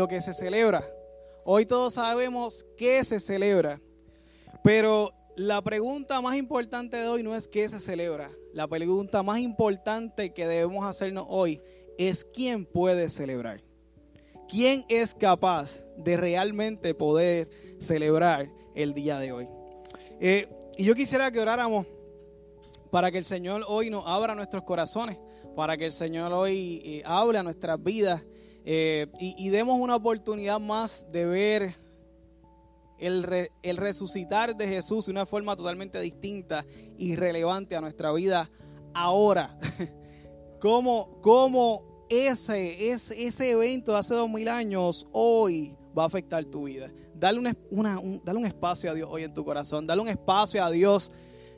lo que se celebra. Hoy todos sabemos qué se celebra. Pero la pregunta más importante de hoy no es qué se celebra. La pregunta más importante que debemos hacernos hoy es quién puede celebrar. ¿Quién es capaz de realmente poder celebrar el día de hoy? Eh, y yo quisiera que oráramos para que el Señor hoy nos abra nuestros corazones, para que el Señor hoy eh, hable nuestras vidas eh, y, demos una oportunidad más de ver el, resucitar de Jesús de una forma totalmente distinta y relevante a nuestra vida ahora. como, como ese, ese, ese evento de hace dos mil años hoy va a afectar tu vida. Dale un, un espacio a Dios hoy en tu corazón. Dale un espacio a Dios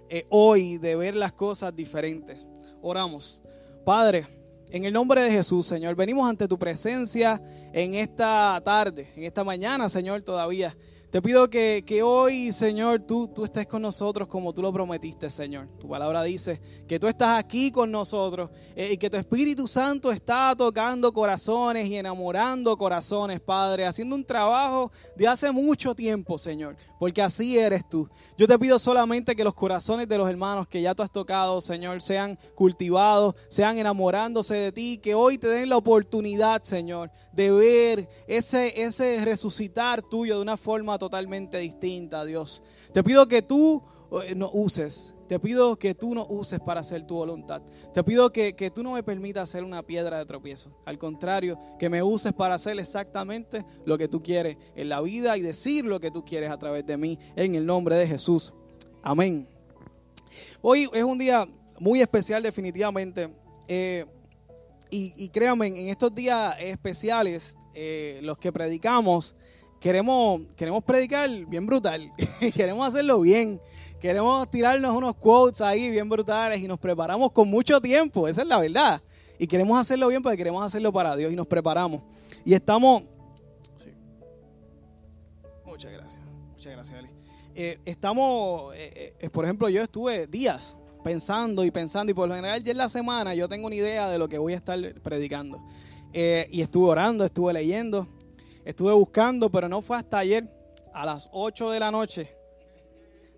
eh, hoy de ver las cosas diferentes. Oramos. Padre, en el nombre de Jesús, Señor, venimos ante tu presencia en esta tarde, en esta mañana, Señor, todavía. Te pido que, hoy, Señor, tú, tú estés con nosotros como tú lo prometiste, Señor. Tu palabra dice que tú estás aquí con nosotros eh, y que tu Espíritu Santo está tocando corazones y enamorando corazones, Padre, haciendo un trabajo de hace mucho tiempo, Señor, porque así eres tú. Yo te pido solamente que los corazones de los hermanos que ya tú has tocado, Señor, sean cultivados, sean enamorándose de ti, que hoy te den la oportunidad, Señor, de ver ese, ese resucitar tuyo de una forma totalmente distinta, Dios. Te pido que tú eh, nos uses. Te pido que tú nos uses para hacer tu voluntad. Te pido que, que, tú no me permitas ser una piedra de tropiezo. Al contrario, que me uses para hacer exactamente lo que tú quieres en la vida y decir lo que tú quieres a través de mí. En el nombre de Jesús. Amén. Hoy es un día muy especial definitivamente. Eh, y, y, créanme, en estos días especiales, eh, los que predicamos, queremos, queremos predicar bien brutal, queremos hacerlo bien, queremos tirarnos unos quotes ahí bien brutales y nos preparamos con mucho tiempo, esa es la verdad. Y queremos hacerlo bien porque queremos hacerlo para Dios y nos preparamos. Y estamos... Muchas gracias, muchas gracias, Ali. Eh, estamos, eh, eh, por ejemplo, yo estuve días pensando y pensando y por lo general ya en la semana yo tengo una idea de lo que voy a estar predicando. y estuve orando, estuve leyendo Estuve buscando, pero no fue hasta ayer, a las 8 de la noche,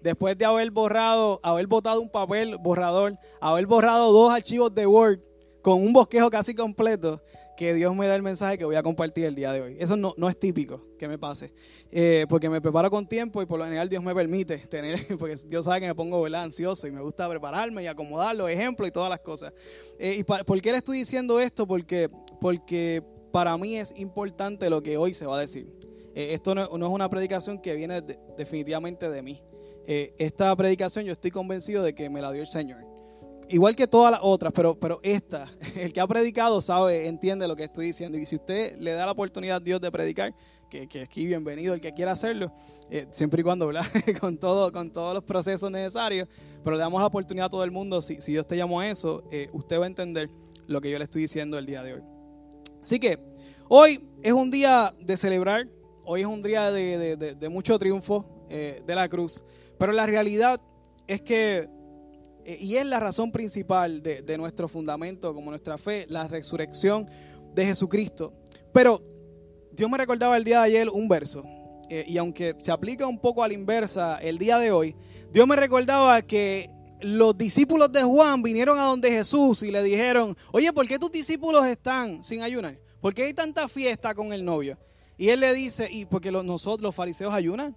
después de haber borrado, haber botado un papel borrador, haber borrado dos archivos de Word con un bosquejo casi completo, que Dios me da el mensaje que voy a compartir el día de hoy. Eso no, no es típico que me pase, eh, porque me preparo con tiempo y por lo general Dios me permite tener, porque Dios sabe que me pongo ansioso y me gusta prepararme y acomodar los ejemplos y todas las cosas. Eh, ¿Y por qué le estoy diciendo esto? Porque, porque para mí es importante lo que hoy se va a decir. Eh, esto no, es una predicación que viene definitivamente de mí. Eh, esta predicación yo estoy convencido de que me la dio el Señor. Igual que todas las otras, pero, pero esta, el que ha predicado sabe, entiende lo que estoy diciendo. Y si usted le da la oportunidad a Dios de predicar, que, que aquí bienvenido el que quiera hacerlo, eh, siempre y cuando, ¿verdad? con, todo, con todos los procesos necesarios, pero le damos la oportunidad a todo el mundo, si, si Dios te llamó a eso, usted va a entender lo que yo le estoy diciendo el día de hoy. Así que hoy es un día de celebrar, hoy es un día de, mucho triunfo eh, de la cruz, pero la realidad es que, eh, y es la razón principal de, nuestro fundamento como nuestra fe, la resurrección de Jesucristo. Pero Dios me recordaba el día de ayer un verso, eh, y aunque se aplica un poco a la inversa el día de hoy, Dios me recordaba que los discípulos de Juan vinieron a donde Jesús y le dijeron, oye, ¿por qué tus discípulos están sin ayunar? ¿Por qué hay tanta fiesta con el novio? Y él le dice, y porque los, nosotros los fariseos ayunan.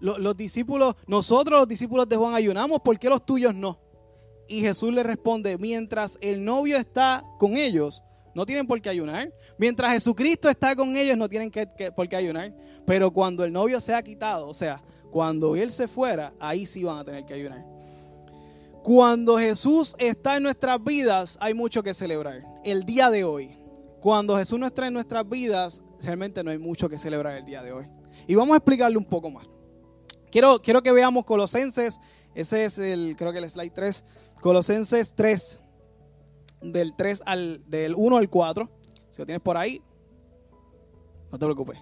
Los, discípulos, nosotros los discípulos de Juan ayunamos, ¿por qué los tuyos no? Y Jesús le responde, mientras el novio está con ellos, no tienen por qué ayunar. Mientras Jesucristo está con ellos, no tienen que, por qué ayunar. Pero cuando el novio se ha quitado, o sea, cuando él se fuera, ahí sí van a tener que ayunar. Cuando Jesús está en nuestras vidas, hay mucho que celebrar. El día de hoy. Cuando Jesús no está en nuestras vidas, realmente no hay mucho que celebrar el día de hoy. Y vamos a explicarle un poco más. Quiero, quiero que veamos Colosenses, ese es el, creo que el slide 3, Colosenses 3, del 3 al, del 1 al 4. Si lo tienes por ahí, no te preocupes.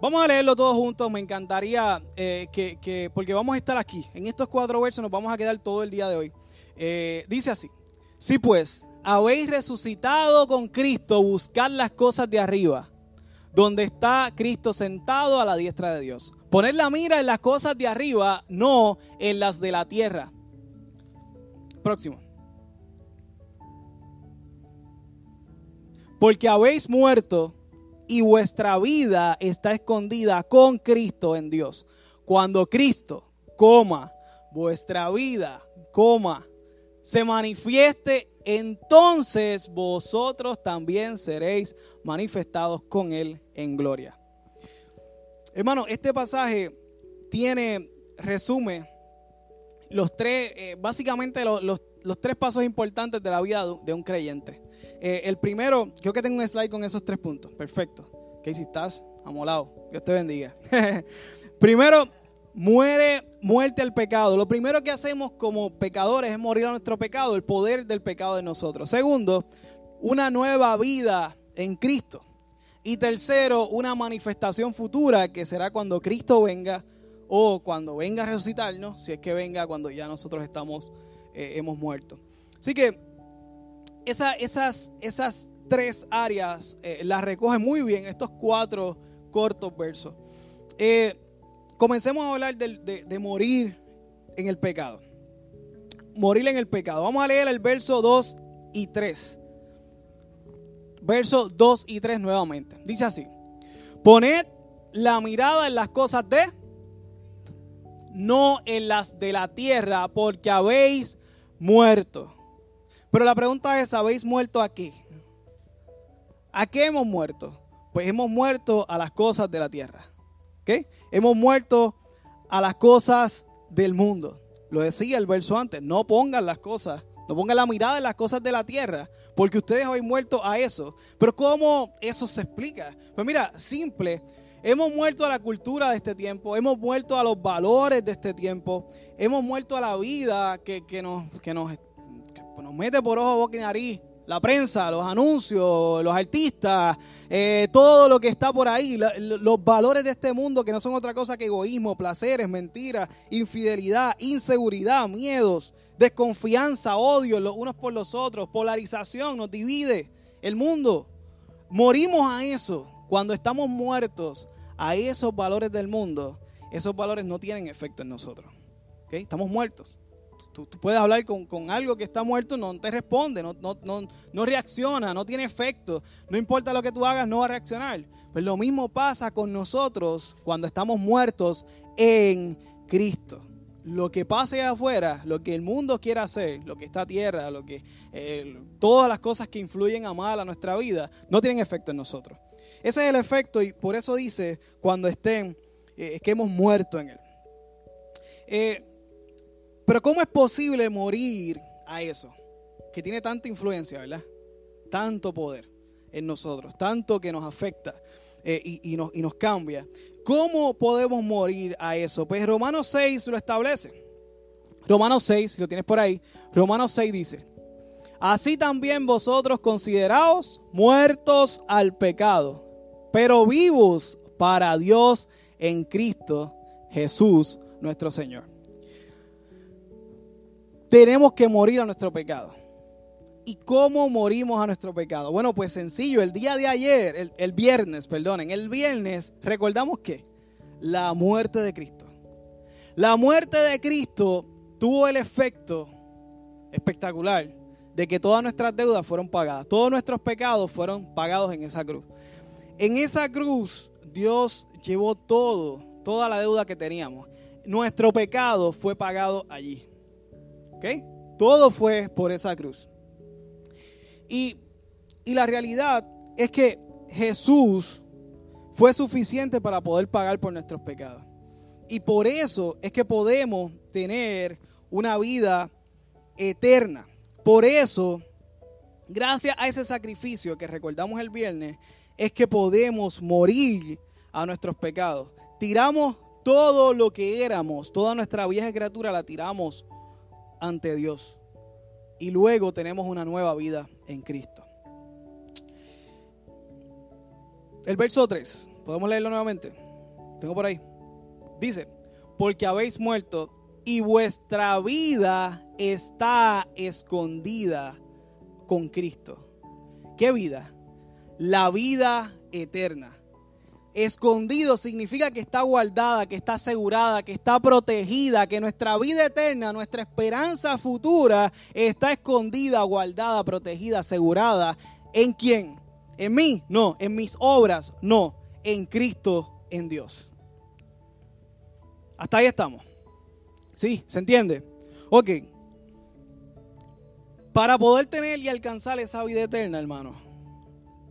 Vamos a leerlo todos juntos. Me encantaría eh, que, porque vamos a estar aquí. En estos cuatro versos nos vamos a quedar todo el día de hoy. Eh, dice así: Si pues habéis resucitado con Cristo, buscad las cosas de arriba, donde está Cristo sentado a la diestra de Dios. Poner la mira en las cosas de arriba, no en las de la tierra. Próximo. Porque habéis muerto y vuestra vida está escondida con Cristo en Dios. Cuando Cristo, coma, vuestra vida, coma, se manifieste, entonces vosotros también seréis manifestados con Él en gloria. Hermano, este pasaje tiene, resume los tres, eh, básicamente los, los, tres pasos importantes de la vida de un creyente. Eh, el primero, creo que tengo un slide con esos tres puntos. Perfecto. si estás amolado. Dios te bendiga. primero, muere, muerte al pecado. Lo primero que hacemos como pecadores es morir a nuestro pecado, el poder del pecado de nosotros. Segundo, una nueva vida en Cristo. Y tercero, una manifestación futura que será cuando Cristo venga o cuando venga a resucitarnos, si es que venga cuando ya nosotros estamos, eh, hemos muerto. Así que esas, tres áreas eh, las recoge muy bien estos cuatro cortos versos. Eh, comencemos a hablar de, de, morir en el pecado. Morir en el pecado. Vamos a leer el verso 2 y 3. Verso 2 y 3 nuevamente. Dice así. Poned la mirada en las cosas de, no en las de la tierra, porque habéis muerto pero la pregunta es, ¿habéis muerto a qué? ¿A qué hemos muerto? Pues hemos muerto a las cosas de la tierra. ¿Ok? Hemos muerto a las cosas del mundo. Lo decía el verso antes, no pongan las cosas, no pongan la mirada en las cosas de la tierra, porque ustedes habéis muerto a eso. Pero ¿cómo eso se explica? Pues mira, simple, hemos muerto a la cultura de este tiempo, hemos muerto a los valores de este tiempo, hemos muerto a la vida que, que nos, que nos nos mete por ojo, boca y nariz la prensa, los anuncios, los artistas, eh, todo lo que está por ahí, los valores de este mundo que no son otra cosa que egoísmo, placeres, mentiras, infidelidad, inseguridad, miedos, desconfianza, odio los unos por los otros, polarización, nos divide el mundo. Morimos a eso. Cuando estamos muertos a esos valores del mundo, esos valores no tienen efecto en nosotros. Estamos muertos. Tú, puedes hablar con, algo que está muerto, no te responde, no, no, no, reacciona, no tiene efecto. No importa lo que tú hagas, no va a reaccionar. Pues lo mismo pasa con nosotros cuando estamos muertos en Cristo. Lo que pase afuera, lo que el mundo quiera hacer, lo que está tierra, lo que, eh, todas las cosas que influyen a mal a nuestra vida, no tienen efecto en nosotros. Ese es el efecto y por eso dice cuando estén, eh, que hemos muerto en Él. Eh, pero ¿cómo es posible morir a eso? Que tiene tanta influencia, ¿verdad? Tanto poder en nosotros, tanto que nos afecta eh, y, nos, y nos cambia. ¿Cómo podemos morir a eso? Pues Romanos 6 lo establece. Romanos 6, si lo tienes por ahí, Romanos 6 dice, así también vosotros consideraos muertos al pecado, pero vivos para Dios en Cristo Jesús nuestro Señor tenemos que morir a nuestro pecado. ¿Y cómo morimos a nuestro pecado? Bueno, pues sencillo, el día de ayer, el, viernes, perdonen, el viernes recordamos que la muerte de Cristo. La muerte de Cristo tuvo el efecto espectacular de que todas nuestras deudas fueron pagadas, todos nuestros pecados fueron pagados en esa cruz. En esa cruz Dios llevó todo, toda la deuda que teníamos. Nuestro pecado fue pagado allí. Todo fue por esa cruz. Y, y la realidad es que Jesús fue suficiente para poder pagar por nuestros pecados. Y por eso es que podemos tener una vida eterna. Por eso, gracias a ese sacrificio que recordamos el viernes, es que podemos morir a nuestros pecados. Tiramos todo lo que éramos, toda nuestra vieja criatura la tiramos ante Dios. Y luego tenemos una nueva vida en Cristo. El verso 3, podemos leerlo nuevamente. Tengo por ahí. Dice, porque habéis muerto y vuestra vida está escondida con Cristo. ¿Qué vida? La vida eterna. Escondido significa que está guardada, que está asegurada, que está protegida, que nuestra vida eterna, nuestra esperanza futura está escondida, guardada, protegida, asegurada. ¿En quién? ¿En mí? No. ¿En mis obras? No. En Cristo, en Dios. Hasta ahí estamos. ¿Sí? ¿Se entiende? Ok. Para poder tener y alcanzar esa vida eterna, hermano,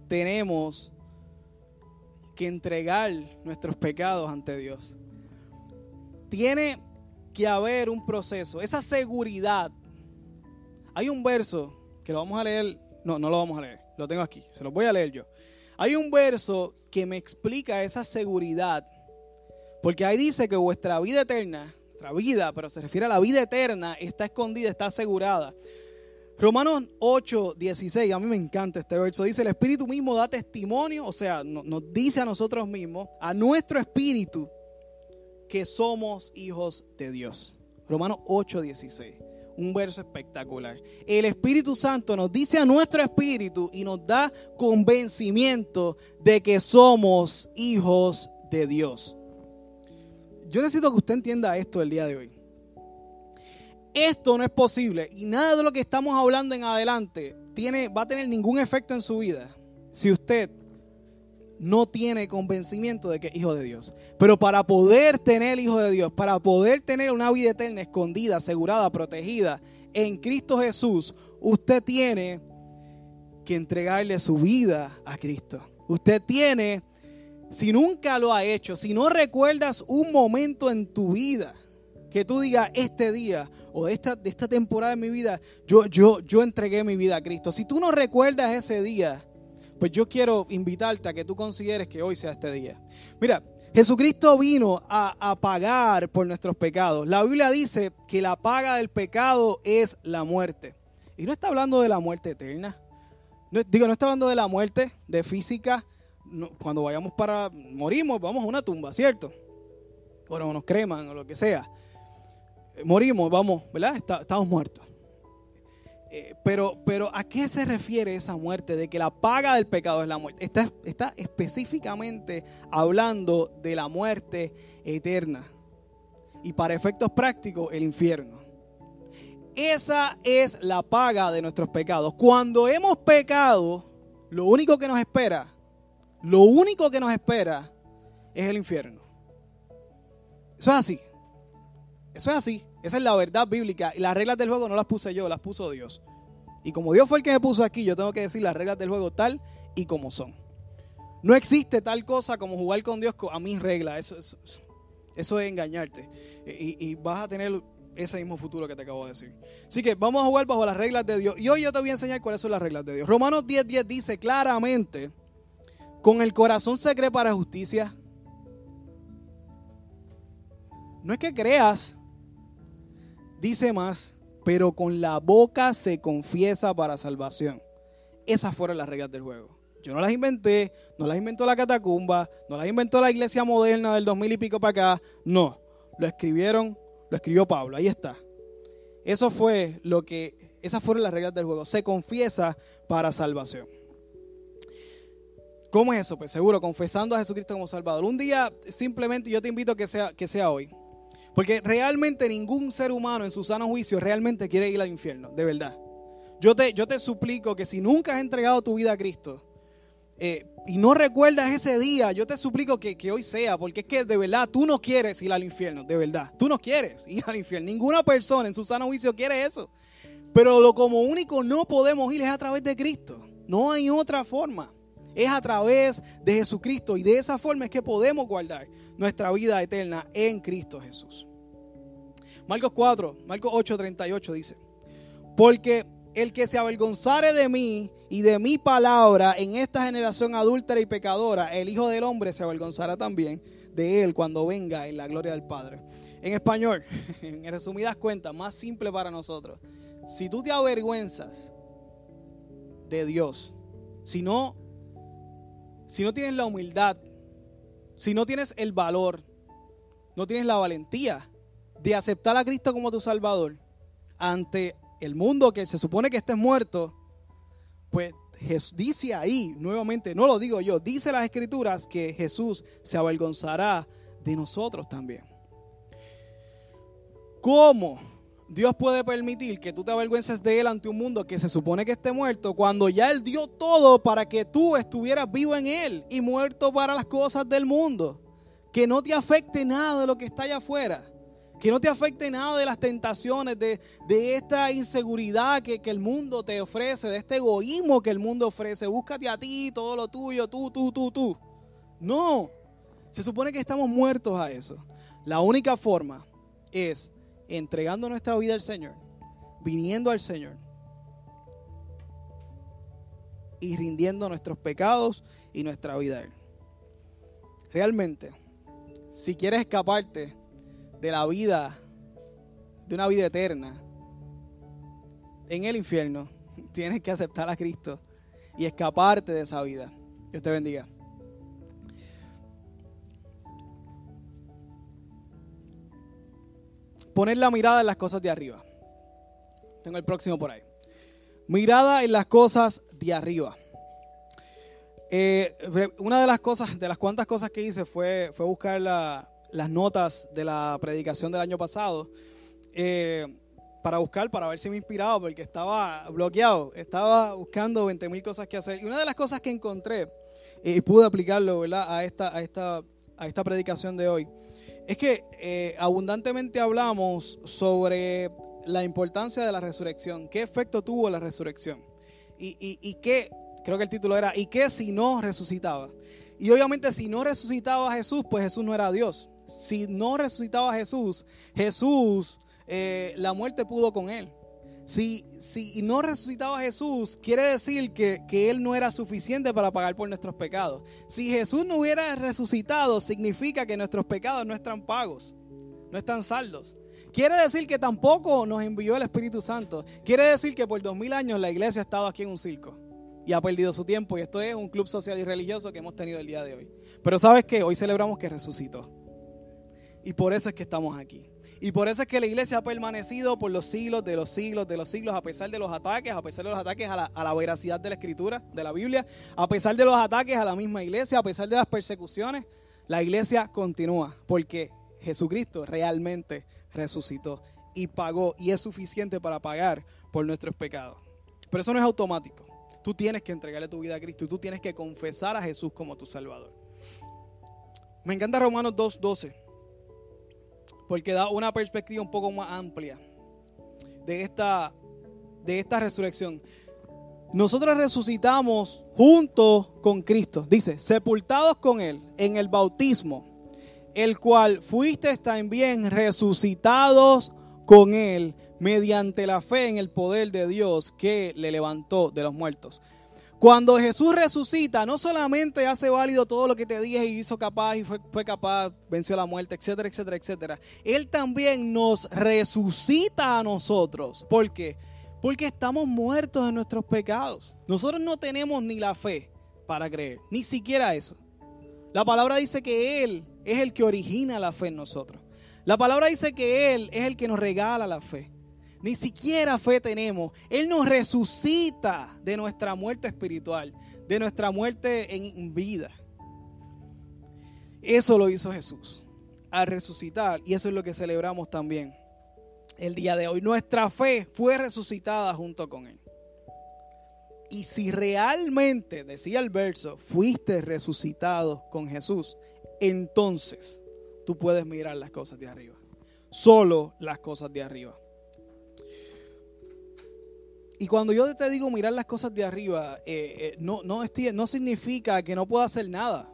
tenemos que entregar nuestros pecados ante Dios. Tiene que haber un proceso, esa seguridad. Hay un verso que lo vamos a leer, no, no lo vamos a leer, lo tengo aquí, se lo voy a leer yo. Hay un verso que me explica esa seguridad, porque ahí dice que vuestra vida eterna, nuestra vida, pero se refiere a la vida eterna, está escondida, está asegurada. Romanos 8, 16, a mí me encanta este verso. Dice, el Espíritu mismo da testimonio, o sea, nos dice a nosotros mismos, a nuestro Espíritu, que somos hijos de Dios. Romanos 8, 16. Un verso espectacular. El Espíritu Santo nos dice a nuestro espíritu y nos da convencimiento de que somos hijos de Dios. Yo necesito que usted entienda esto el día de hoy. Esto no es posible y nada de lo que estamos hablando en adelante tiene, va a tener ningún efecto en su vida si usted no tiene convencimiento de que es hijo de Dios. Pero para poder tener hijo de Dios, para poder tener una vida eterna escondida, asegurada, protegida en Cristo Jesús, usted tiene que entregarle su vida a Cristo. Usted tiene, si nunca lo ha hecho, si no recuerdas un momento en tu vida que tú digas este día o de esta, de esta temporada de mi vida, yo, yo, yo entregué mi vida a Cristo. Si tú no recuerdas ese día, pues yo quiero invitarte a que tú consideres que hoy sea este día. Mira, Jesucristo vino a, pagar por nuestros pecados. La Biblia dice que la paga del pecado es la muerte. Y no está hablando de la muerte eterna. No, digo, no está hablando de la muerte de física. cuando vayamos para, morimos, vamos a una tumba, ¿cierto? O nos creman o lo que sea morimos, vamos, ¿verdad? estamos muertos. Eh, pero, pero ¿a qué se refiere esa muerte? De que la paga del pecado es la muerte. Está, está específicamente hablando de la muerte eterna. Y para efectos prácticos, el infierno. Esa es la paga de nuestros pecados. Cuando hemos pecado, lo único que nos espera, lo único que nos espera es el infierno. Eso es así. Eso es así. Esa es la verdad bíblica. Y las reglas del juego no las puse yo, las puso Dios. Y como Dios fue el que me puso aquí, yo tengo que decir las reglas del juego tal y como son. No existe tal cosa como jugar con Dios a mis reglas. Eso, es engañarte. Y, vas a tener ese mismo futuro que te acabo de decir. Así que vamos a jugar bajo las reglas de Dios. Y hoy yo te voy a enseñar cuáles son las reglas de Dios. Romanos 10:10 10 dice claramente, con el corazón se cree para justicia. No es que creas, Dice más, pero con la boca se confiesa para salvación. Esas fueron las reglas del juego. Yo no las inventé, no las inventó la catacumba, no las inventó la iglesia moderna del 2000 y pico para acá. No, lo escribieron, lo escribió Pablo, ahí está. Eso fue lo que, esas fueron las reglas del juego. Se confiesa para salvación. ¿Cómo es eso? Pues seguro, confesando a Jesucristo como Salvador. Un día, simplemente, yo te invito a que sea, que sea hoy. Porque realmente ningún ser humano en su sano juicio realmente quiere ir al infierno, de verdad. Yo te, yo te suplico que si nunca has entregado tu vida a Cristo eh, y no recuerdas ese día, yo te suplico que, que, hoy sea, porque es que de verdad tú no quieres ir al infierno, de verdad. Tú no quieres ir al infierno. Ninguna persona en su sano juicio quiere eso. Pero lo como único no podemos ir es a través de Cristo. No hay otra forma. Es a través de Jesucristo y de esa forma es que podemos guardar nuestra vida eterna en Cristo Jesús. Marcos 4, Marcos 8, 38 dice, porque el que se avergonzare de mí y de mi palabra en esta generación adúltera y pecadora, el Hijo del Hombre se avergonzará también de él cuando venga en la gloria del Padre. En español, en resumidas cuentas, más simple para nosotros, si tú te avergüenzas de Dios, si no, si no tienes la humildad, si no tienes el valor, no tienes la valentía de aceptar a Cristo como tu Salvador ante el mundo que se supone que estés muerto, pues dice ahí, nuevamente, no lo digo yo, dice las escrituras que Jesús se avergonzará de nosotros también. ¿Cómo Dios puede permitir que tú te avergüences de Él ante un mundo que se supone que esté muerto cuando ya Él dio todo para que tú estuvieras vivo en Él y muerto para las cosas del mundo? Que no te afecte nada de lo que está allá afuera. Que no te afecte nada de las tentaciones, de, esta inseguridad que, que, el mundo te ofrece, de este egoísmo que el mundo ofrece. Búscate a ti, todo lo tuyo, tú, tú, tú, tú. No, se supone que estamos muertos a eso. La única forma es entregando nuestra vida al Señor, viniendo al Señor y rindiendo nuestros pecados y nuestra vida a Él. Realmente, si quieres escaparte de la vida, de una vida eterna, en el infierno, tienes que aceptar a Cristo y escaparte de esa vida. Dios te bendiga. Poner la mirada en las cosas de arriba. Tengo el próximo por ahí. Mirada en las cosas de arriba. Eh, una de las cosas, de las cuantas cosas que hice fue, fue buscar la, las notas de la predicación del año pasado eh, para buscar, para ver si me inspiraba, porque estaba bloqueado, estaba buscando 20 mil cosas que hacer. Y una de las cosas que encontré, eh, y pude aplicarlo ¿verdad? A, esta, a, esta, a esta predicación de hoy, es que eh, abundantemente hablamos sobre la importancia de la resurrección, qué efecto tuvo la resurrección, y, y, y qué, creo que el título era, ¿y qué si no resucitaba? Y obviamente si no resucitaba a Jesús, pues Jesús no era Dios si no resucitaba a Jesús, Jesús, eh, la muerte pudo con él. Si, si no resucitaba a Jesús, quiere decir que, que, Él no era suficiente para pagar por nuestros pecados. Si Jesús no hubiera resucitado, significa que nuestros pecados no están pagos, no están saldos. Quiere decir que tampoco nos envió el Espíritu Santo. Quiere decir que por dos mil años la iglesia ha estado aquí en un circo y ha perdido su tiempo. Y esto es un club social y religioso que hemos tenido el día de hoy. Pero ¿sabes qué? Hoy celebramos que resucitó. Y por eso es que estamos aquí. Y por eso es que la iglesia ha permanecido por los siglos de los siglos de los siglos, a pesar de los ataques, a pesar de los ataques a la, veracidad de la escritura, de la Biblia, a pesar de los ataques a la misma iglesia, a pesar de las persecuciones, la iglesia continúa, porque Jesucristo realmente resucitó y pagó, y es suficiente para pagar por nuestros pecados. Pero eso no es automático. Tú tienes que entregarle tu vida a Cristo y tú tienes que confesar a Jesús como tu Salvador. Me encanta Romanos 2.12 porque da una perspectiva un poco más amplia de esta, de esta resurrección. Nosotros resucitamos junto con Cristo, dice, sepultados con Él en el bautismo, el cual fuiste también resucitados con Él mediante la fe en el poder de Dios que le levantó de los muertos. Cuando Jesús resucita, no solamente hace válido todo lo que te dije y hizo capaz y fue, fue, capaz, venció la muerte, etcétera, etcétera, etcétera. Él también nos resucita a nosotros. ¿Por qué? Porque estamos muertos en nuestros pecados. Nosotros no tenemos ni la fe para creer, ni siquiera eso. La palabra dice que Él es el que origina la fe en nosotros. La palabra dice que Él es el que nos regala la fe. Ni siquiera fe tenemos. Él nos resucita de nuestra muerte espiritual, de nuestra muerte en vida. Eso lo hizo Jesús al resucitar y eso es lo que celebramos también el día de hoy. Nuestra fe fue resucitada junto con Él. Y si realmente, decía el verso, fuiste resucitado con Jesús, entonces tú puedes mirar las cosas de arriba. Solo las cosas de arriba. Y cuando yo te digo mirar las cosas de arriba, eh, eh, no, no, no significa que no pueda hacer nada.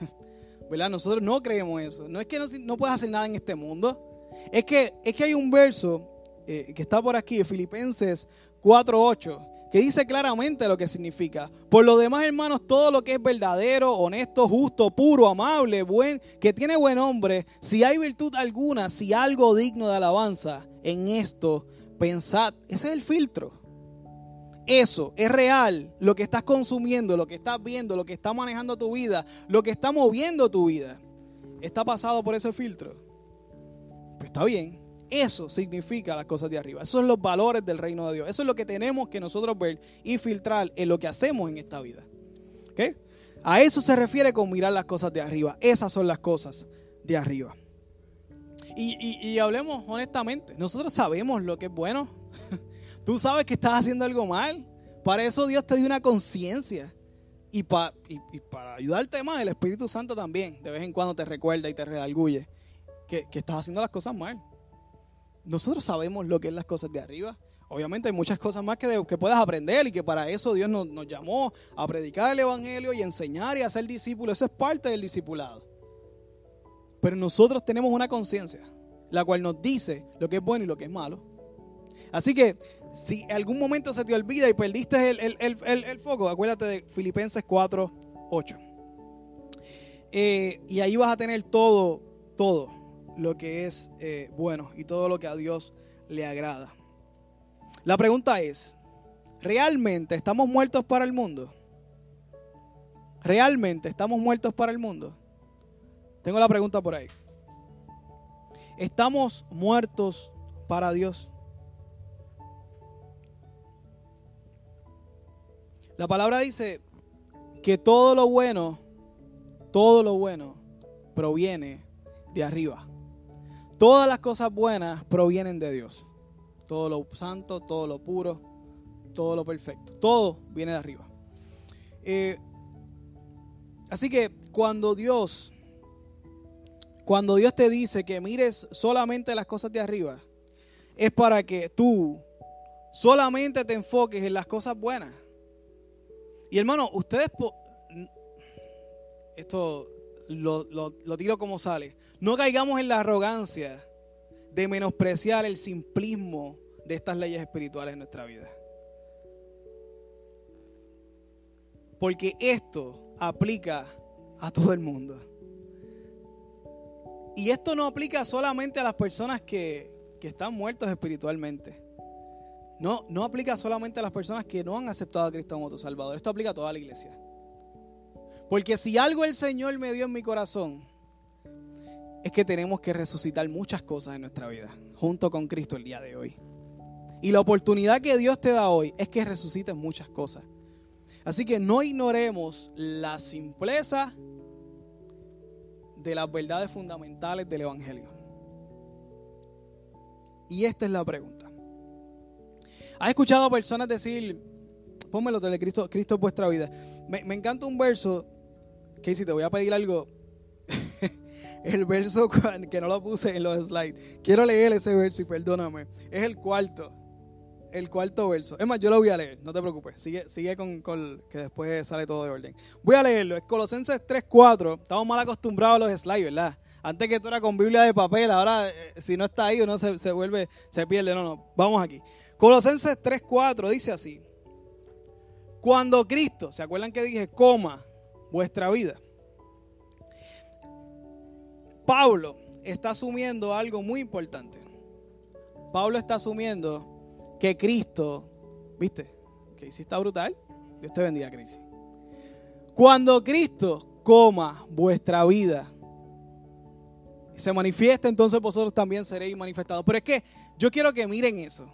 ¿Verdad? Nosotros no creemos eso. No es que no, no puedas hacer nada en este mundo. Es que, es que hay un verso eh, que está por aquí, Filipenses 4.8, que dice claramente lo que significa. Por lo demás, hermanos, todo lo que es verdadero, honesto, justo, puro, amable, buen, que tiene buen hombre, si hay virtud alguna, si algo digno de alabanza, en esto pensad. Ese es el filtro eso es real, lo que estás consumiendo, lo que estás viendo, lo que está manejando tu vida, lo que está moviendo tu vida, está pasado por ese filtro. Pues está bien, Eso significa las cosas de arriba. Esos son los valores del reino de Dios. Eso es lo que tenemos que nosotros ver y filtrar en lo que hacemos en esta vida. A eso se refiere con mirar las cosas de arriba. Esas son las cosas de arriba. Y, hablemos honestamente. Nosotros sabemos lo que es bueno. Tú sabes que estás haciendo algo mal. Para eso Dios te dio una conciencia. Y, para ayudarte más, el Espíritu Santo también de vez en cuando te recuerda y te redarguye que, estás haciendo las cosas mal. Nosotros sabemos lo que es las cosas de arriba. Obviamente hay muchas cosas más que, que puedas aprender y que para eso Dios nos, nos, llamó a predicar el Evangelio y enseñar y a ser discípulos. Eso es parte del discipulado. Pero nosotros tenemos una conciencia, la cual nos dice lo que es bueno y lo que es malo. Así que si algún momento se te olvida y perdiste el, foco, acuérdate de Filipenses 4, 8. Eh, y ahí vas a tener todo, todo lo que es eh, bueno y todo lo que a Dios le agrada. La pregunta es, ¿realmente estamos muertos para el mundo? ¿Realmente estamos muertos para el mundo? Tengo la pregunta por ahí. ¿Estamos muertos para Dios? La palabra dice que todo lo bueno, todo lo bueno proviene de arriba. Todas las cosas buenas provienen de Dios. Todo lo santo, todo lo puro, todo lo perfecto. Todo viene de arriba. Eh, así que cuando Dios, cuando Dios te dice que mires solamente las cosas de arriba, es para que tú solamente te enfoques en las cosas buenas. Y hermano, ustedes, esto lo, lo, tiro como sale, no caigamos en la arrogancia de menospreciar el simplismo de estas leyes espirituales en nuestra vida. Porque esto aplica a todo el mundo. Y esto no aplica solamente a las personas que, que están muertos espiritualmente. No, no aplica solamente a las personas que no han aceptado a Cristo como tu Salvador. Esto aplica a toda la iglesia. Porque si algo el Señor me dio en mi corazón, es que tenemos que resucitar muchas cosas en nuestra vida, junto con Cristo el día de hoy. Y la oportunidad que Dios te da hoy es que resucites muchas cosas. Así que no ignoremos la simpleza de las verdades fundamentales del Evangelio. Y esta es la pregunta. ¿Has escuchado a personas decir, pónmelo de Cristo, Cristo es vuestra vida? Me, me encanta un verso, que si te voy a pedir algo, el verso que no lo puse en los slides. Quiero leer ese verso y perdóname. Es el cuarto. El cuarto verso. Es más, yo lo voy a leer, no te preocupes. Sigue, sigue con, que después sale todo de orden. Voy a leerlo. Es Colosenses 3.4. Estamos mal acostumbrados a los slides, ¿verdad? Antes que tú eras con Biblia de papel, ahora eh, si no está ahí uno se, se vuelve, se pierde. No, no. Vamos aquí. Colosenses 3.4 dice así. Cuando Cristo, ¿se acuerdan que dije, coma vuestra vida? Pablo está asumiendo algo muy importante. Pablo está asumiendo que Cristo, ¿viste? Que está brutal. Dios te bendiga, Cristo. Cuando Cristo coma vuestra vida, se manifiesta, entonces vosotros también seréis manifestados. Pero es que yo quiero que miren eso.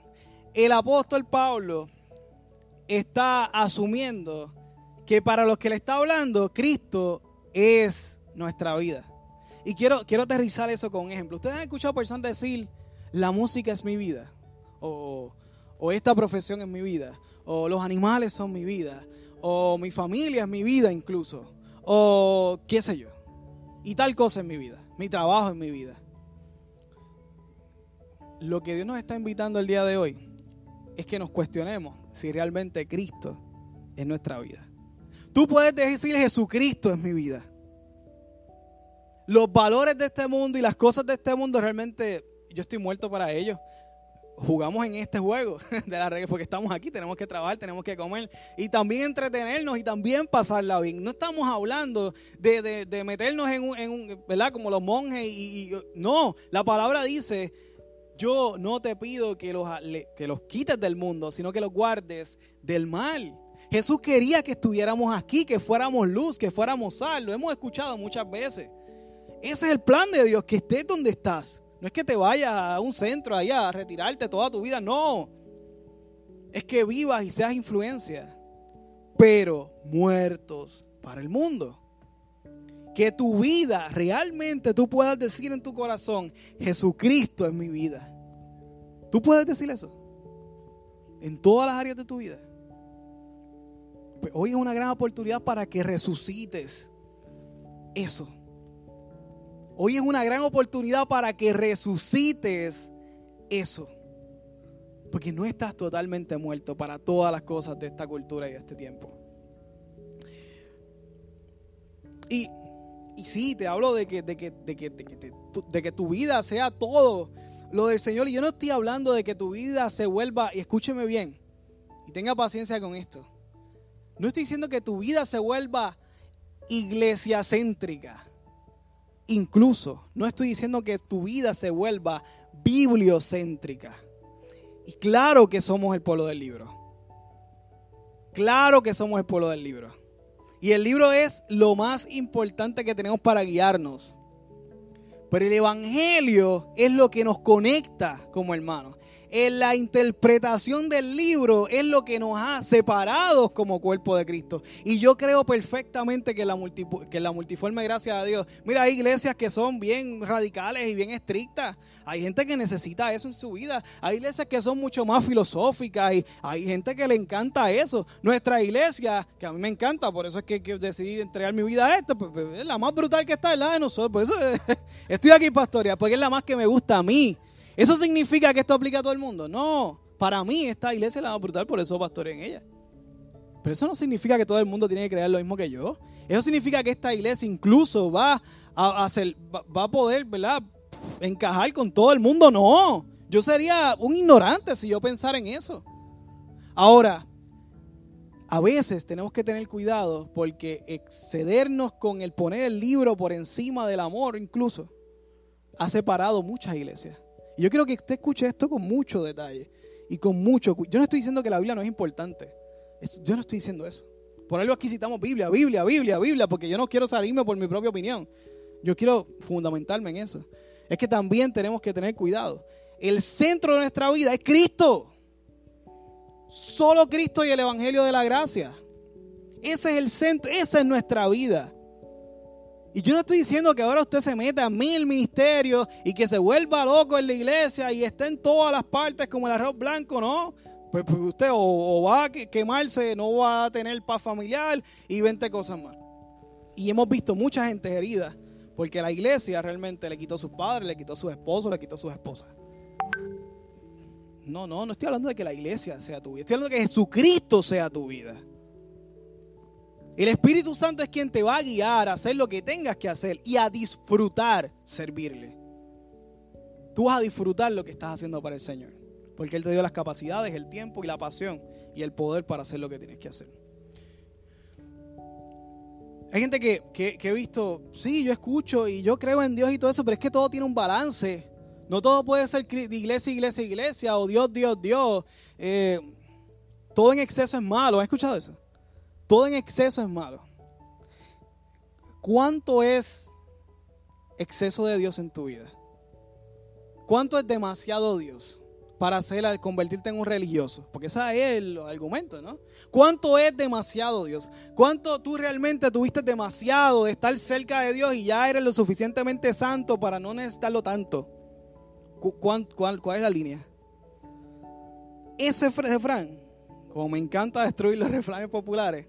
El apóstol Pablo está asumiendo que para los que le está hablando, Cristo es nuestra vida. Y quiero, quiero aterrizar eso con un ejemplo. Ustedes han escuchado personas decir, la música es mi vida, o, esta profesión es mi vida, o los animales son mi vida, o mi familia es mi vida incluso, o qué sé yo. Y tal cosa es mi vida, mi trabajo es mi vida. Lo que Dios nos está invitando el día de hoy es que nos cuestionemos si realmente Cristo es nuestra vida. Tú puedes decir Jesucristo es mi vida los valores de este mundo y las cosas de este mundo realmente yo estoy muerto para ellos. Jugamos en este juego de la regla porque estamos aquí, tenemos que trabajar, tenemos que comer y también entretenernos y también pasarla bien. No estamos hablando de, meternos en un, ¿verdad? Como los monjes y, no, la palabra dice, yo no te pido que los, que los quites del mundo, sino que los guardes del mal. Jesús quería que estuviéramos aquí, que fuéramos luz, que fuéramos sal. Lo hemos escuchado muchas veces. Ese es el plan de Dios, que estés donde estás, No es que te vayas a un centro allá a retirarte toda tu vida, no. Es que vivas y seas influencia, pero muertos para el mundo. Que tu vida realmente tú puedas decir en tu corazón, Jesucristo es mi vida. Tú puedes decir eso en todas las áreas de tu vida. Pues hoy es una gran oportunidad para que resucites eso. Hoy es una gran oportunidad para que resucites eso. Porque no estás totalmente muerto para todas las cosas de esta cultura y de este tiempo. Y, y sí, te hablo de que, de que, de que, de que tu vida sea todo lo del Señor. Y yo no estoy hablando de que tu vida se vuelva, y escúcheme bien, y tenga paciencia con esto. No estoy diciendo que tu vida se vuelva iglesia céntrica. Incluso no estoy diciendo que tu vida se vuelva bibliocéntrica. Y claro que somos el pueblo del libro. Claro que somos el pueblo del libro. Y el libro es lo más importante que tenemos para guiarnos. Pero el Evangelio es lo que nos conecta como hermanos en la interpretación del libro es lo que nos ha separado como cuerpo de Cristo. Y yo creo perfectamente que la, que la multiforme, gracias a Dios. Mira, hay iglesias que son bien radicales y bien estrictas. Hay gente que necesita eso en su vida. Hay iglesias que son mucho más filosóficas y hay gente que le encanta eso. Nuestra iglesia, que a mí me encanta, por eso es que, decidí entregar mi vida a esta, pues, pues, es la más brutal que está, es la de nosotros. Por eso estoy aquí, pastoria, porque es la más que me gusta a mí. ¿Eso significa que esto aplica a todo el mundo? No. Para mí esta iglesia es la más brutal, por eso pastoré en ella. Pero eso no significa que todo el mundo tiene que creer lo mismo que yo. Eso significa que esta iglesia incluso va a, va, a poder, ¿verdad? Encajar con todo el mundo. No. Yo sería un ignorante si yo pensara en eso. Ahora, a veces tenemos que tener cuidado porque excedernos con el poner el libro por encima del amor incluso ha separado muchas iglesias. Y yo quiero que usted escuche esto con mucho detalle y con mucho Yo no estoy diciendo que la Biblia no es importante. Yo no estoy diciendo eso. Por algo aquí citamos Biblia, Biblia, Biblia, Biblia, porque yo no quiero salirme por mi propia opinión. Yo quiero fundamentarme en eso. Es que también tenemos que tener cuidado. El centro de nuestra vida es Cristo. Solo Cristo y el Evangelio de la Gracia. Ese es el centro, esa es nuestra vida. Y yo no estoy diciendo que ahora usted se meta a mil ministerios y que se vuelva loco en la iglesia y esté en todas las partes como el arroz blanco, ¿no? Pues, pues usted o, va a quemarse, no va a tener paz familiar y 20 cosas más. Y hemos visto mucha gente herida porque la iglesia realmente le quitó a sus padres, le quitó a sus esposos, le quitó a sus esposas. No, no, no estoy hablando de que la iglesia sea tu vida. Estoy hablando de que Jesucristo sea tu vida. El Espíritu Santo es quien te va a guiar a hacer lo que tengas que hacer y a disfrutar servirle. Tú vas a disfrutar lo que estás haciendo para el Señor. Porque Él te dio las capacidades, el tiempo y la pasión y el poder para hacer lo que tienes que hacer. Hay gente que, he visto, sí, yo escucho y yo creo en Dios y todo eso, pero es que todo tiene un balance. No todo puede ser iglesia, iglesia, iglesia o Dios, Dios, Dios. Eh, todo en exceso es malo. ¿Has escuchado eso? Todo en exceso es malo. ¿Cuánto es exceso de Dios en tu vida? ¿Cuánto es demasiado Dios para hacer, convertirte en un religioso? Porque ese es el argumento, ¿no? ¿Cuánto es demasiado Dios? ¿Cuánto tú realmente tuviste demasiado de estar cerca de Dios y ya eres lo suficientemente santo para no necesitarlo tanto? ¿Cuál, cuál es la línea? Ese refrán, como me encanta destruir los refranes populares,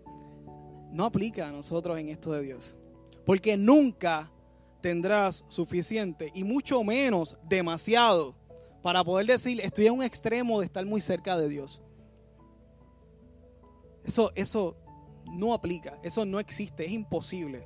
no aplica a nosotros en esto de Dios. Porque nunca tendrás suficiente y mucho menos demasiado para poder decir estoy en un extremo de estar muy cerca de Dios. Eso, eso no aplica, eso no existe, es imposible.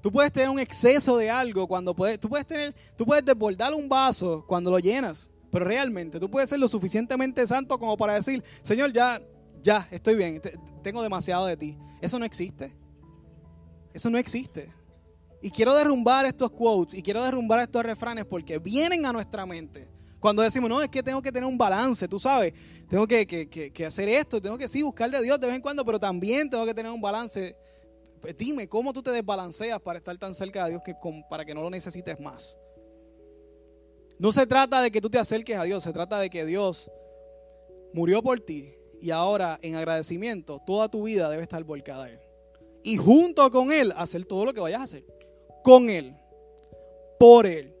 Tú puedes tener un exceso de algo cuando puedes, tú puedes tener, tú puedes desbordar un vaso cuando lo llenas, pero realmente tú puedes ser lo suficientemente santo como para decir, Señor, ya ya, estoy bien, tengo demasiado de ti. Eso no existe. Eso no existe. Y quiero derrumbar estos quotes y quiero derrumbar estos refranes porque vienen a nuestra mente. Cuando decimos, no, es que tengo que tener un balance, tú sabes, tengo que, que, hacer esto, tengo que sí buscar de Dios de vez en cuando, pero también tengo que tener un balance. Pues dime, ¿cómo tú te desbalanceas para estar tan cerca de Dios que, para que no lo necesites más? No se trata de que tú te acerques a Dios, se trata de que Dios murió por ti y ahora en agradecimiento toda tu vida debe estar volcada a Él. Y junto con Él hacer todo lo que vayas a hacer. Con Él, por Él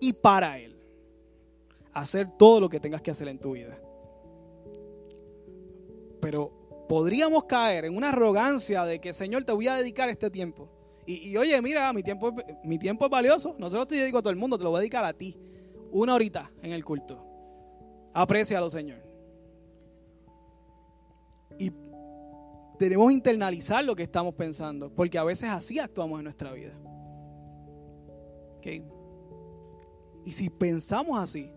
y para Él. Hacer todo lo que tengas que hacer en tu vida. Pero podríamos caer en una arrogancia de que, Señor, te voy a dedicar este tiempo. Y, oye, mira, mi tiempo, mi tiempo es valioso. No se lo estoy dedico a todo el mundo, te lo voy a dedicar a ti. Una horita en el culto. Aprecialo, Señor. Debemos internalizar lo que estamos pensando, porque a veces así actuamos en nuestra vida. Y si pensamos así,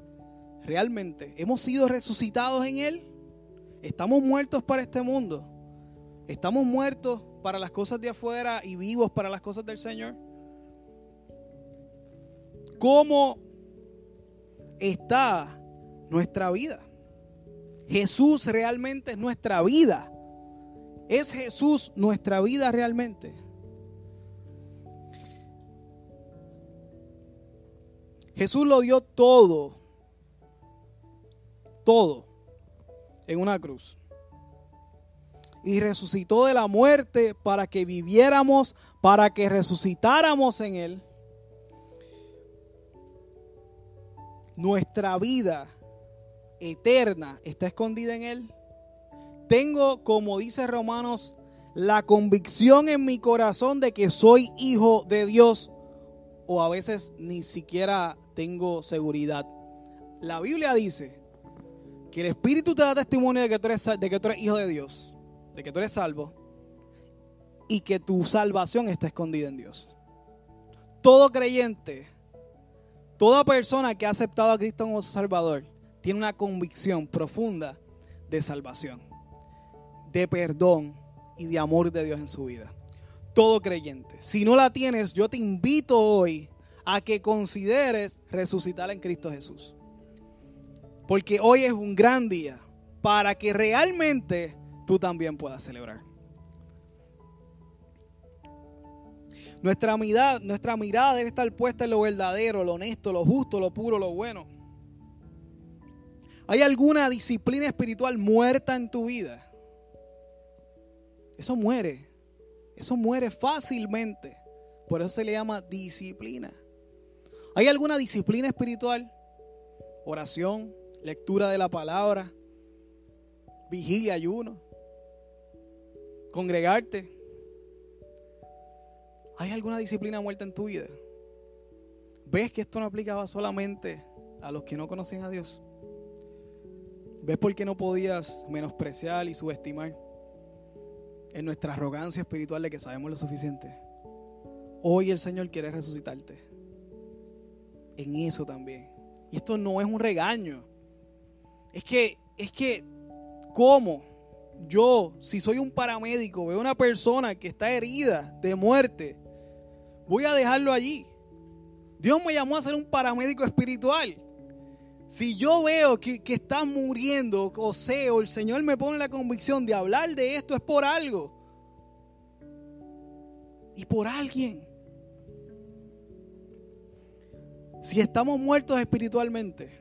realmente hemos sido resucitados en Él, estamos muertos para este mundo, estamos muertos para las cosas de afuera y vivos para las cosas del Señor. ¿Cómo está nuestra vida? Jesús realmente es nuestra vida. ¿Es Jesús nuestra vida realmente? Jesús lo dio todo, todo, en una cruz. Y resucitó de la muerte para que viviéramos, para que resucitáramos en Él. Nuestra vida eterna está escondida en Él. Tengo, como dice Romanos, la convicción en mi corazón de que soy hijo de Dios. O a veces ni siquiera tengo seguridad. La Biblia dice que el Espíritu te da testimonio de que tú eres, de que tú eres hijo de Dios, de que tú eres salvo y que tu salvación está escondida en Dios. Todo creyente, toda persona que ha aceptado a Cristo como su Salvador, tiene una convicción profunda de salvación, de perdón y de amor de Dios en su vida. Todo creyente. Si no la tienes, yo te invito hoy a que consideres resucitar en Cristo Jesús. Porque hoy es un gran día para que realmente tú también puedas celebrar. Nuestra mirada, nuestra mirada debe estar puesta en lo verdadero, lo honesto, lo justo, lo puro, lo bueno. ¿Hay alguna disciplina espiritual muerta en tu vida? Eso muere. Eso muere fácilmente. Por eso se le llama disciplina. ¿Hay alguna disciplina espiritual? Oración, lectura de la palabra, vigilia, ayuno, congregarte. ¿Hay alguna disciplina muerta en tu vida? ¿Ves que esto no aplicaba solamente a los que no conocen a Dios? ¿Ves por qué no podías menospreciar y subestimar en nuestra arrogancia espiritual de que sabemos lo suficiente? Hoy el Señor quiere resucitarte. En eso también. Y esto no es un regaño. Es que, es que, ¿cómo? Yo, si soy un paramédico, veo una persona que está herida de muerte, voy a dejarlo allí. Dios me llamó a ser un paramédico espiritual. Si yo veo que, está muriendo, o o el Señor me pone la convicción de hablar de esto, es por algo. Y por alguien. Si estamos muertos espiritualmente,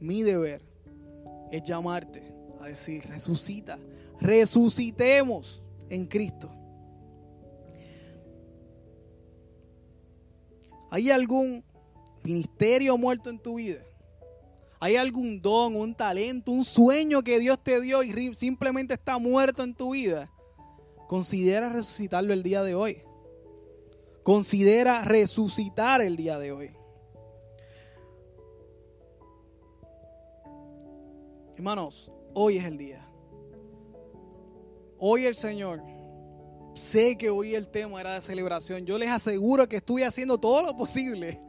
mi deber es llamarte a decir, resucita, resucitemos en Cristo. ¿Hay algún ministerio muerto en tu vida? ¿Hay algún don, un talento, un sueño que Dios te dio y simplemente está muerto en tu vida? Considera resucitarlo el día de hoy. Considera resucitar el día de hoy. Hermanos, hoy es el día. Hoy el Señor, sé que hoy el tema era de celebración. Yo les aseguro que estoy haciendo todo lo posible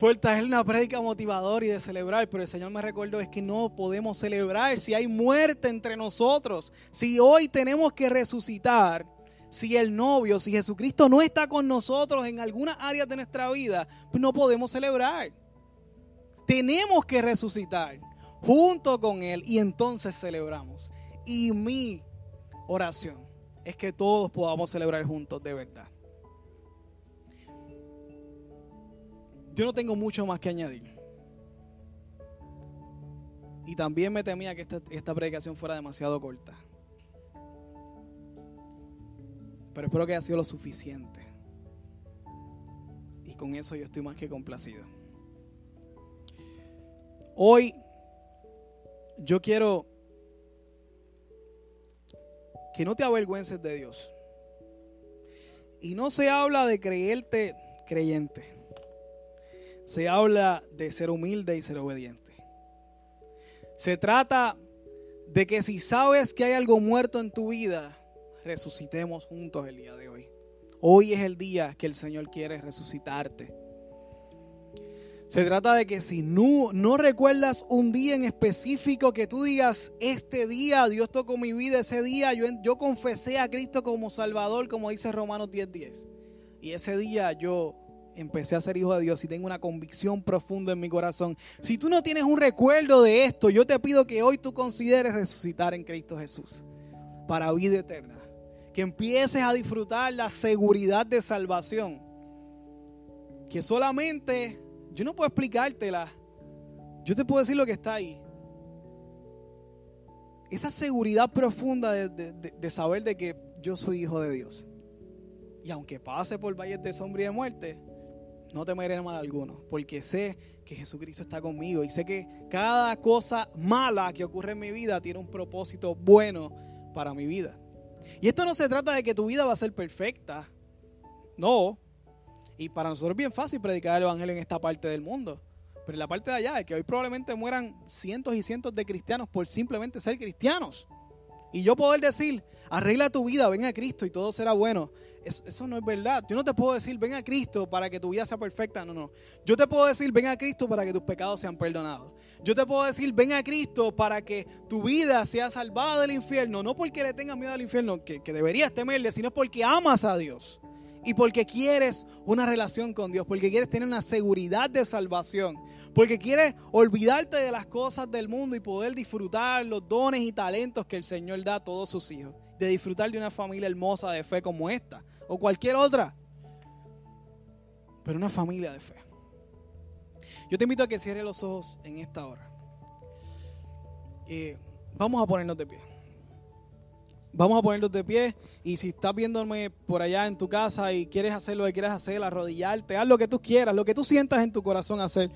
por traer una prédica motivadora y de celebrar, pero el Señor me recordó es que no podemos celebrar si hay muerte entre nosotros. Si hoy tenemos que resucitar, si el novio, si Jesucristo no está con nosotros en algunas áreas de nuestra vida, pues no podemos celebrar. Tenemos que resucitar junto con Él y entonces celebramos. Y mi oración es que todos podamos celebrar juntos de verdad. Yo no tengo mucho más que añadir. Y también me temía que esta, esta predicación fuera demasiado corta. Pero espero que haya sido lo suficiente. Y con eso yo estoy más que complacido. Hoy yo quiero que no te avergüences de Dios. Y no se habla de creerte creyente. Se habla de ser humilde y ser obediente. Se trata de que si sabes que hay algo muerto en tu vida, resucitemos juntos el día de hoy. Hoy es el día que el Señor quiere resucitarte. Se trata de que si no, no recuerdas un día en específico que tú digas, este día Dios tocó mi vida, ese día yo, yo confesé a Cristo como Salvador, como dice Romanos 10:10. Y ese día yo empecé a ser hijo de Dios y tengo una convicción profunda en mi corazón. Si tú no tienes un recuerdo de esto, yo te pido que hoy tú consideres resucitar en Cristo Jesús para vida eterna. Que empieces a disfrutar la seguridad de salvación. Que solamente yo no puedo explicártela. Yo te puedo decir lo que está ahí. Esa seguridad profunda de, saber de que yo soy hijo de Dios. Y aunque pase por valles de sombra y de muerte, no temeré mal alguno, porque sé que Jesucristo está conmigo y sé que cada cosa mala que ocurre en mi vida tiene un propósito bueno para mi vida. Y esto no se trata de que tu vida va a ser perfecta. No, y para nosotros es bien fácil predicar el Evangelio en esta parte del mundo. Pero en la parte de allá, de que hoy probablemente mueran cientos y cientos de cristianos por simplemente ser cristianos. Y yo poder decir, arregla tu vida, ven a Cristo y todo será bueno. Eso, no es verdad. Yo no te puedo decir, ven a Cristo para que tu vida sea perfecta. No, no. Yo te puedo decir, ven a Cristo para que tus pecados sean perdonados. Yo te puedo decir, ven a Cristo para que tu vida sea salvada del infierno. No porque le tengas miedo al infierno, que, que deberías temerle, sino porque amas a Dios y porque quieres una relación con Dios, porque quieres tener una seguridad de salvación, porque quieres olvidarte de las cosas del mundo y poder disfrutar los dones y talentos que el Señor da a todos sus hijos, de disfrutar de una familia hermosa de fe como esta o cualquier otra, pero una familia de fe. Yo te invito a que cierres los ojos en esta hora. Eh, vamos a ponernos de pie. Vamos a ponernos de pie y si estás viéndome por allá en tu casa y quieres hacer lo que quieras hacer, arrodillarte, haz lo que tú quieras, lo que tú sientas en tu corazón hacer.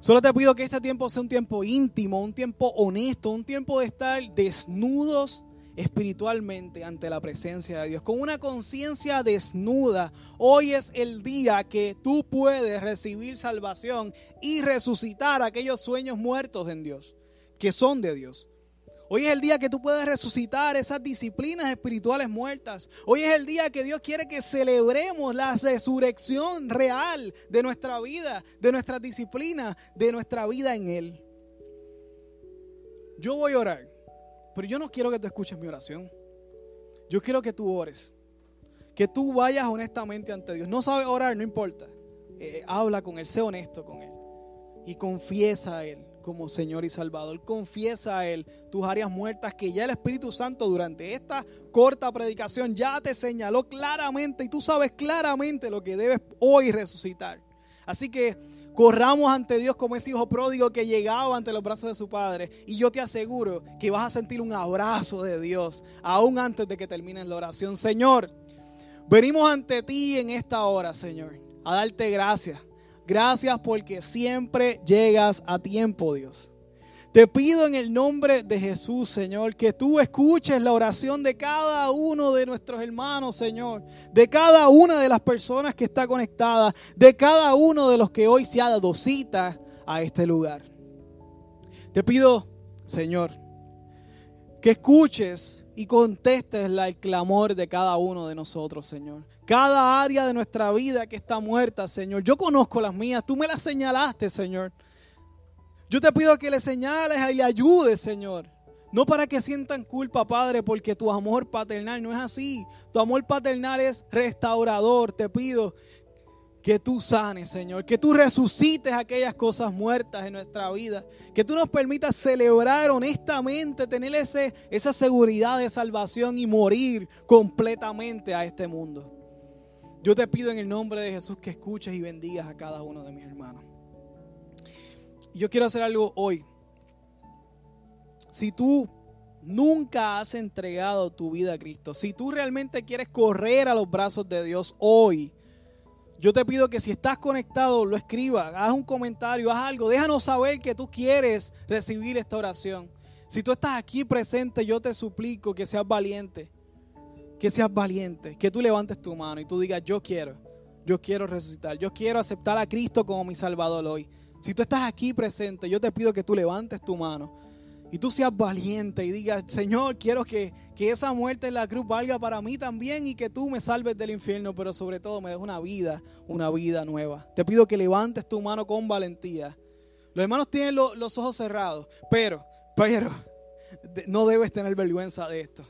Solo te pido que este tiempo sea un tiempo íntimo, un tiempo honesto, un tiempo de estar desnudos espiritualmente ante la presencia de Dios, con una conciencia desnuda. Hoy es el día que tú puedes recibir salvación y resucitar aquellos sueños muertos en Dios, que son de Dios. Hoy es el día que tú puedes resucitar esas disciplinas espirituales muertas. Hoy es el día que Dios quiere que celebremos la resurrección real de nuestra vida, de nuestra disciplina, de nuestra vida en Él. Yo voy a orar, pero yo no quiero que tú escuches mi oración. Yo quiero que tú ores. Que tú vayas honestamente ante Dios. No sabes orar, no importa. Eh, habla con Él, sé honesto con Él. Y confiesa a Él como Señor y Salvador. Confiesa a Él tus áreas muertas que ya el Espíritu Santo durante esta corta predicación ya te señaló claramente y tú sabes claramente lo que debes hoy resucitar. Así que corramos ante Dios como ese hijo pródigo que llegaba ante los brazos de su padre. Y yo te aseguro que vas a sentir un abrazo de Dios aún antes de que termine la oración. Señor, venimos ante ti en esta hora, Señor, a darte gracias Gracias porque siempre llegas a tiempo, Dios. Te pido en el nombre de Jesús, Señor, que tú escuches la oración de cada uno de nuestros hermanos, Señor, de cada una de las personas que está conectada, de cada uno de los que hoy se ha dado cita a este lugar. Te pido, Señor, que escuches y contestes el clamor de cada uno de nosotros, Señor. Cada área de nuestra vida que está muerta, Señor. Yo conozco las mías, tú me las señalaste, Señor. Yo te pido que le señales y le ayudes, Señor. No para que sientan culpa, Padre, porque tu amor paternal no es así. Tu amor paternal es restaurador. Te pido que tú sanes, Señor, que tú resucites aquellas cosas muertas en nuestra vida, que tú nos permitas celebrar honestamente, tener ese, esa seguridad de salvación y morir completamente a este mundo. Yo te pido en el nombre de Jesús que escuches y bendigas a cada uno de mis hermanos. Yo quiero hacer algo hoy. Si tú nunca has entregado tu vida a Cristo, si tú realmente quieres correr a los brazos de Dios hoy, yo te pido que si estás conectado, lo escribas, haz un comentario, haz algo, déjanos saber que tú quieres recibir esta oración. Si tú estás aquí presente, yo te suplico que seas valiente, que seas valiente, que tú levantes tu mano y tú digas, yo quiero, yo quiero resucitar, yo quiero aceptar a Cristo como mi Salvador hoy. Si tú estás aquí presente, yo te pido que tú levantes tu mano y tú seas valiente y digas, Señor, quiero que, que, esa muerte en la cruz valga para mí también y que tú me salves del infierno, pero sobre todo me des una vida, una vida nueva. Te pido que levantes tu mano con valentía. Los hermanos tienen los ojos cerrados, pero, pero, no debes tener vergüenza de esto.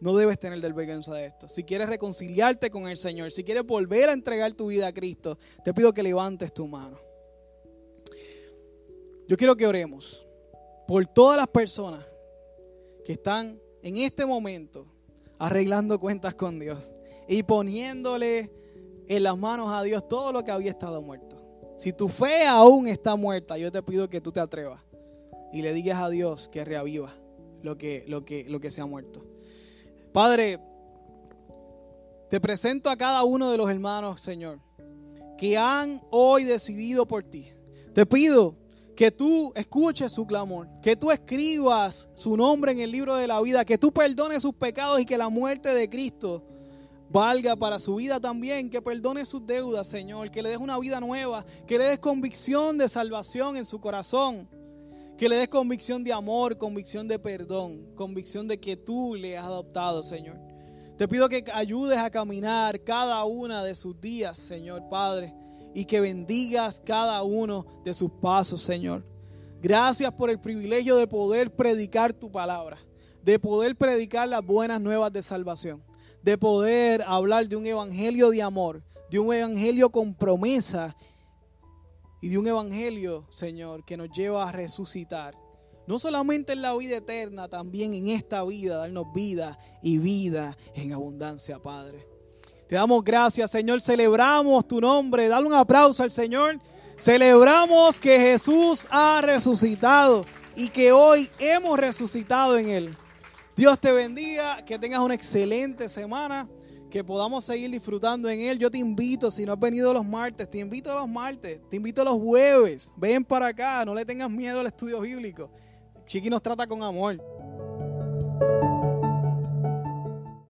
No debes tener vergüenza de esto. Si quieres reconciliarte con el Señor, si quieres volver a entregar tu vida a Cristo, te pido que levantes tu mano. Yo quiero que oremos por todas las personas que están en este momento arreglando cuentas con Dios y poniéndole en las manos a Dios todo lo que había estado muerto. Si tu fe aún está muerta, yo te pido que tú te atrevas y le digas a Dios que reaviva lo que, lo que, lo que se ha muerto. Padre, te presento a cada uno de los hermanos, Señor, que han hoy decidido por ti. Te pido que tú escuches su clamor, que tú escribas su nombre en el libro de la vida, que tú perdones sus pecados y que la muerte de Cristo valga para su vida también, que perdone sus deudas, Señor, que le des una vida nueva, que le des convicción de salvación en su corazón, que le des convicción de amor, convicción de perdón, convicción de que tú le has adoptado, Señor. Te pido que ayudes a caminar cada una de sus días, Señor Padre y que bendigas cada uno de sus pasos, Señor. Gracias por el privilegio de poder predicar tu palabra, de poder predicar las buenas nuevas de salvación, de poder hablar de un evangelio de amor, de un evangelio con promesa y de un evangelio, Señor, que nos lleva a resucitar. No solamente en la vida eterna, también en esta vida, darnos vida y vida en abundancia, Padre. Te damos gracias, Señor. Celebramos tu nombre. Dale un aplauso al Señor. Celebramos que Jesús ha resucitado y que hoy hemos resucitado en Él. Dios te bendiga, que tengas una excelente semana, que podamos seguir disfrutando en Él. Yo te invito, si no has venido los martes, te invito a los martes, te invito a los jueves. Ven para acá, no le tengas miedo al estudio bíblico. Chiqui nos trata con amor.